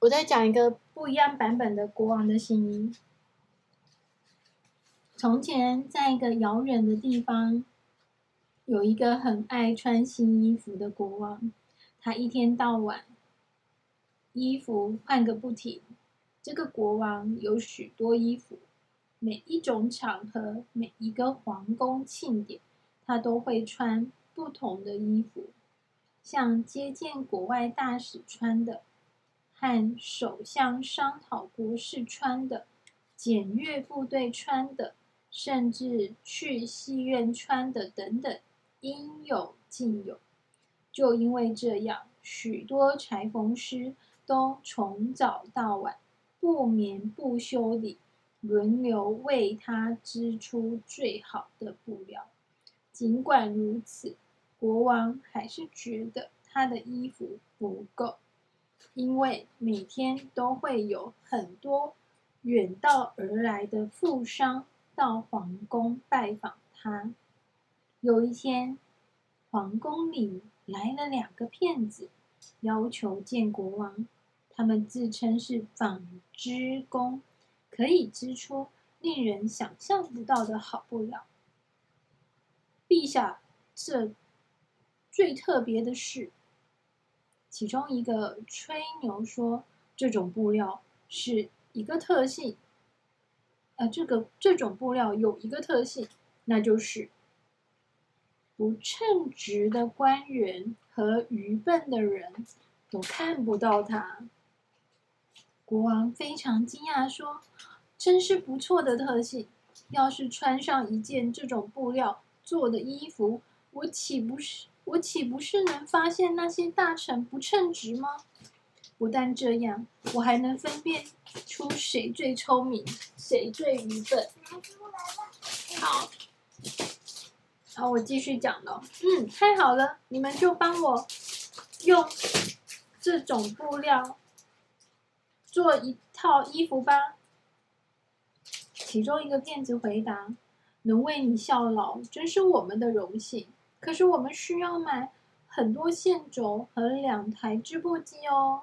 我再讲一个不一样版本的国王的新衣。从前，在一个遥远的地方，有一个很爱穿新衣服的国王。他一天到晚衣服换个不停。这个国王有许多衣服，每一种场合、每一个皇宫庆典，他都会穿不同的衣服，像接见国外大使穿的。和首相商讨国事穿的，检阅部队穿的，甚至去戏院穿的等等，应有尽有。就因为这样，许多裁缝师都从早到晚不眠不休地轮流为他织出最好的布料。尽管如此，国王还是觉得他的衣服不够。因为每天都会有很多远道而来的富商到皇宫拜访他。有一天，皇宫里来了两个骗子，要求见国王。他们自称是纺织工，可以织出令人想象不到的好布料。陛下，这最特别的是。其中一个吹牛说，这种布料是一个特性，呃，这个这种布料有一个特性，那就是不称职的官员和愚笨的人都看不到它。国王非常惊讶，说：“真是不错的特性！要是穿上一件这种布料做的衣服，我岂不是……”我岂不是能发现那些大臣不称职吗？不但这样，我还能分辨出谁最聪明，谁最愚笨。好，好，我继续讲了。嗯，太好了，你们就帮我用这种布料做一套衣服吧。其中一个骗子回答：“能为你效劳，真是我们的荣幸。”可是我们需要买很多线轴和两台织布机哦。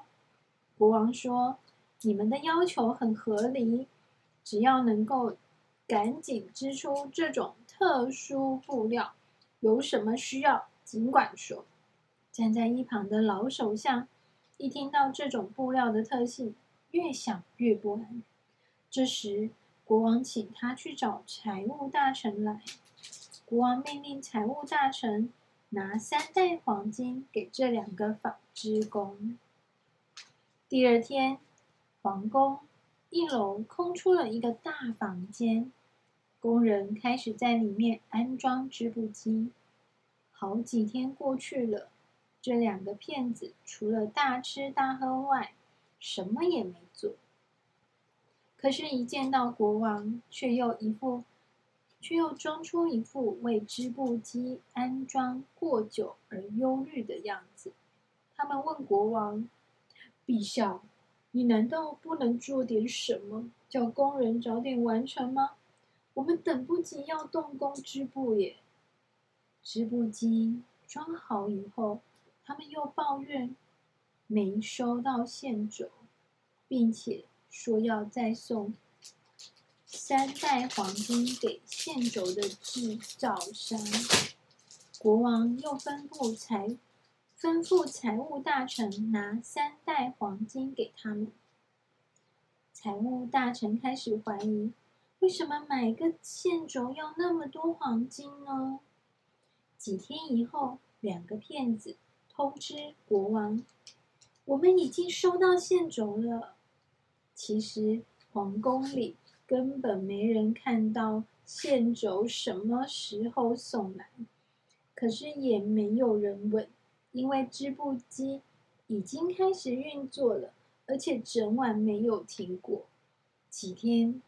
国王说：“你们的要求很合理，只要能够赶紧织出这种特殊布料，有什么需要尽管说。”站在一旁的老首相一听到这种布料的特性，越想越不安。这时，国王请他去找财务大臣来。国王命令财务大臣拿三袋黄金给这两个纺织工。第二天，皇宫一楼空出了一个大房间，工人开始在里面安装织布机。好几天过去了，这两个骗子除了大吃大喝外，什么也没做。可是，一见到国王，却又一副。却又装出一副为织布机安装过久而忧虑的样子。他们问国王：“陛下，你难道不能做点什么，叫工人早点完成吗？我们等不及要动工织布耶。”织布机装好以后，他们又抱怨没收到线轴，并且说要再送。三袋黄金给线轴的制造商，国王又吩咐财吩咐财务大臣拿三袋黄金给他们。财务大臣开始怀疑，为什么买个线轴要那么多黄金呢？几天以后，两个骗子通知国王：“我们已经收到线轴了。”其实皇宫里。根本没人看到线轴什么时候送来，可是也没有人问，因为织布机已经开始运作了，而且整晚没有停过。几天，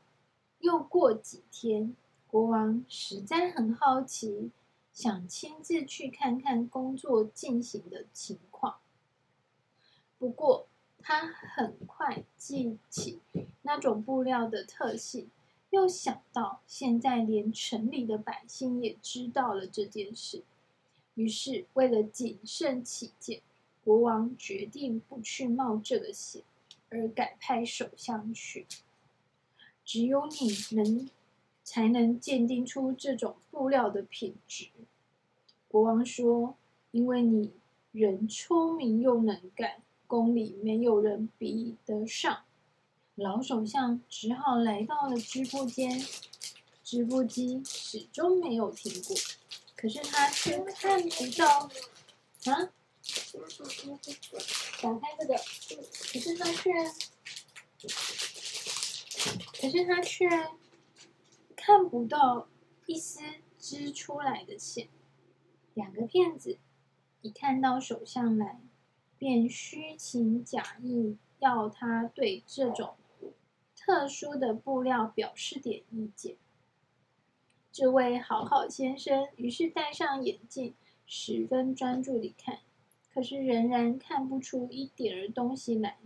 又过几天，国王实在很好奇，想亲自去看看工作进行的情况。不过，他很快记起那种布料的特性，又想到现在连城里的百姓也知道了这件事，于是为了谨慎起见，国王决定不去冒这个险。而改派首相去。只有你能才能鉴定出这种布料的品质。国王说：“因为你人聪明又能干，宫里没有人比得上。”老首相只好来到了织布间，织布机始终没有停过，可是他却看不到啊。打开这个，可是他却，可是他却看不到一丝织出来的线。两个骗子一看到首相来，便虚情假意要他对这种特殊的布料表示点意见。这位好好先生于是戴上眼镜，十分专注地看。可是仍然看不出一点儿东西来。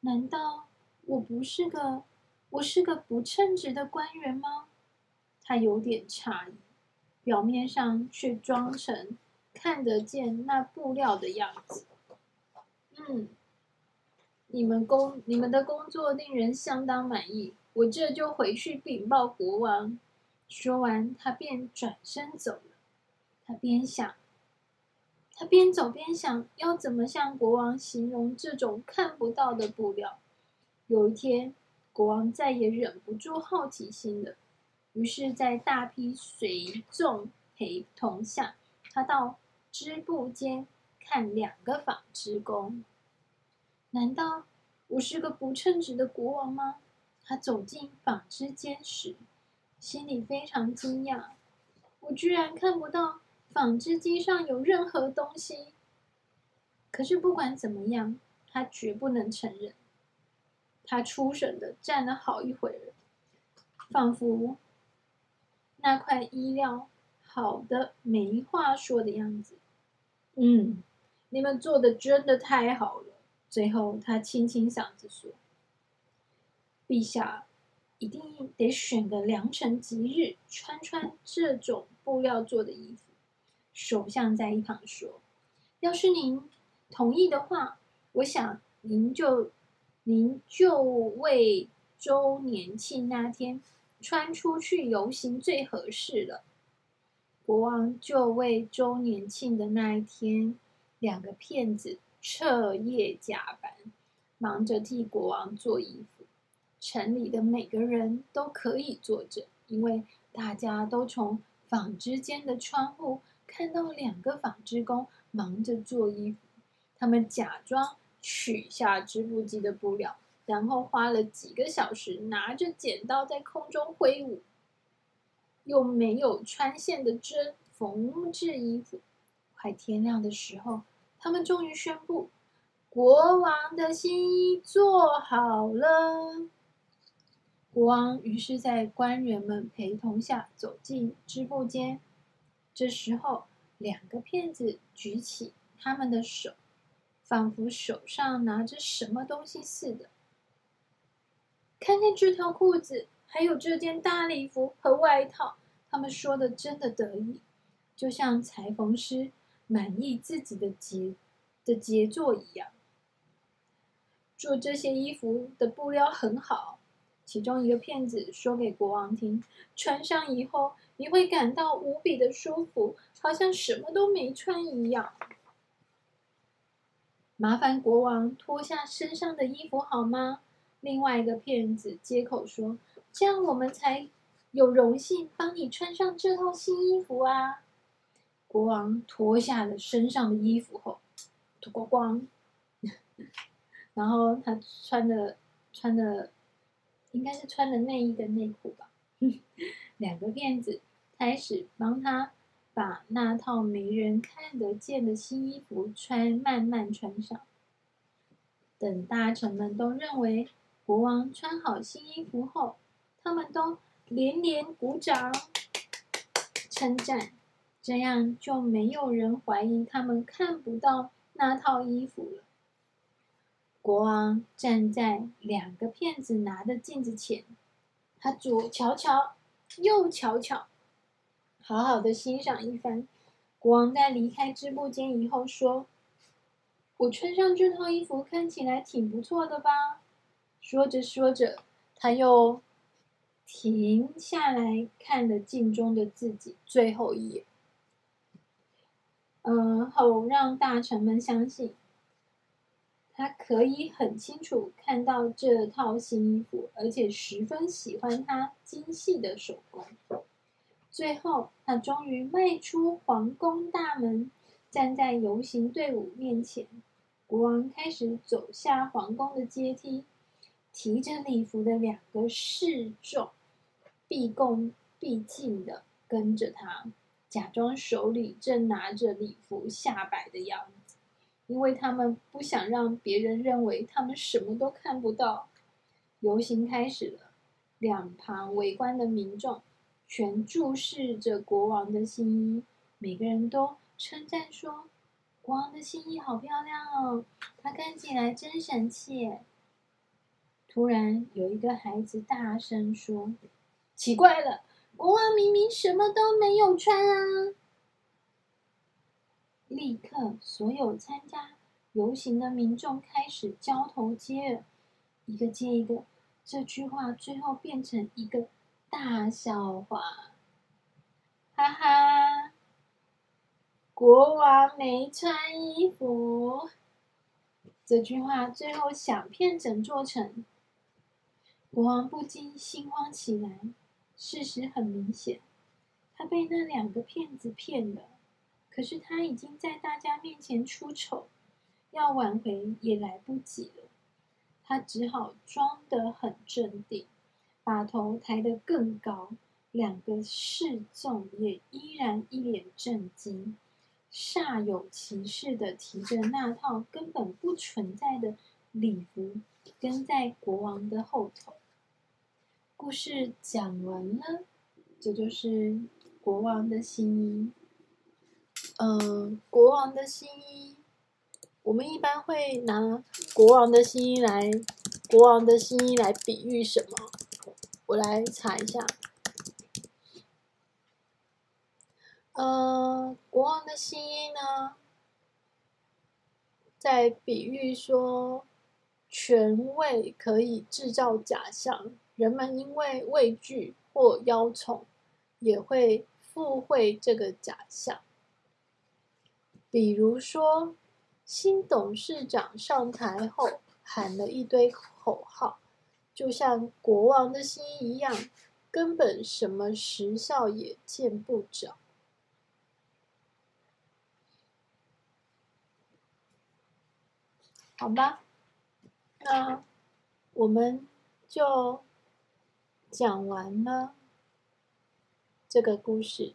难道我不是个，我是个不称职的官员吗？他有点诧异，表面上却装成看得见那布料的样子。嗯，你们工你们的工作令人相当满意，我这就回去禀报国王。说完，他便转身走了。他边想。他边走边想，要怎么向国王形容这种看不到的布料。有一天，国王再也忍不住好奇心了，于是，在大批随众陪同下，他到织布间看两个纺织工。难道我是个不称职的国王吗？他走进纺织间时，心里非常惊讶，我居然看不到。纺织机上有任何东西，可是不管怎么样，他绝不能承认。他出神的站了好一会儿，仿佛那块衣料好的没话说的样子。嗯，你们做的真的太好了。最后，他清清嗓子说：“陛下，一定得选个良辰吉日，穿穿这种布料做的衣服。”首相在一旁说：“要是您同意的话，我想您就您就为周年庆那天穿出去游行最合适了。”国王就为周年庆的那一天，两个骗子彻夜加班，忙着替国王做衣服。城里的每个人都可以作证，因为大家都从纺织间的窗户。看到两个纺织工忙着做衣服，他们假装取下织布机的布料，然后花了几个小时拿着剪刀在空中挥舞，用没有穿线的针缝制衣服。快天亮的时候，他们终于宣布，国王的新衣做好了。国王于是，在官员们陪同下走进织布间。这时候，两个骗子举起他们的手，仿佛手上拿着什么东西似的。看看这条裤子，还有这件大礼服和外套，他们说的真的得意，就像裁缝师满意自己的杰的杰作一样。做这些衣服的布料很好，其中一个骗子说给国王听，穿上以后。你会感到无比的舒服，好像什么都没穿一样。麻烦国王脱下身上的衣服好吗？另外一个骗子接口说：“这样我们才有荣幸帮你穿上这套新衣服啊！”国王脱下了身上的衣服后，脱光光，然后他穿的穿的应该是穿的内衣跟内裤吧。两个骗子。开始帮他把那套没人看得见的新衣服穿，慢慢穿上。等大臣们都认为国王穿好新衣服后，他们都连连鼓掌称赞，这样就没有人怀疑他们看不到那套衣服了。国王站在两个骗子拿的镜子前，他左瞧瞧，右瞧瞧。好好的欣赏一番。国王在离开织布间以后说：“我穿上这套衣服看起来挺不错的吧？说着说着，他又停下来看了镜中的自己最后一眼。嗯，好让大臣们相信，他可以很清楚看到这套新衣服，而且十分喜欢它精细的手工。最后，他终于迈出皇宫大门，站在游行队伍面前。国王开始走下皇宫的阶梯，提着礼服的两个侍从毕恭毕敬地跟着他，假装手里正拿着礼服下摆的样子，因为他们不想让别人认为他们什么都看不到。游行开始了，两旁围观的民众。全注视着国王的新衣，每个人都称赞说：“国王的新衣好漂亮哦，它看起来真神气。”突然，有一个孩子大声说：“奇怪了，国王明明什么都没有穿啊！”立刻，所有参加游行的民众开始交头接耳，一个接一个，这句话最后变成一个。大笑话，哈哈！国王没穿衣服，这句话最后响遍整座城。国王不禁心慌起来。事实很明显，他被那两个骗子骗了。可是他已经在大家面前出丑，要挽回也来不及了。他只好装得很镇定。把头抬得更高，两个侍从也依然一脸震惊，煞有其事的提着那套根本不存在的礼服，跟在国王的后头。故事讲完了，这就是国王的新衣。嗯、国王的新衣，我们一般会拿国王的新衣来，国王的新衣来比喻什么？我来查一下，呃，国王的新衣呢，在比喻说，权位可以制造假象，人们因为畏惧或邀宠，也会附会这个假象。比如说，新董事长上台后喊了一堆口号。就像国王的新衣一样，根本什么实效也见不着。好吧，那我们就讲完了这个故事。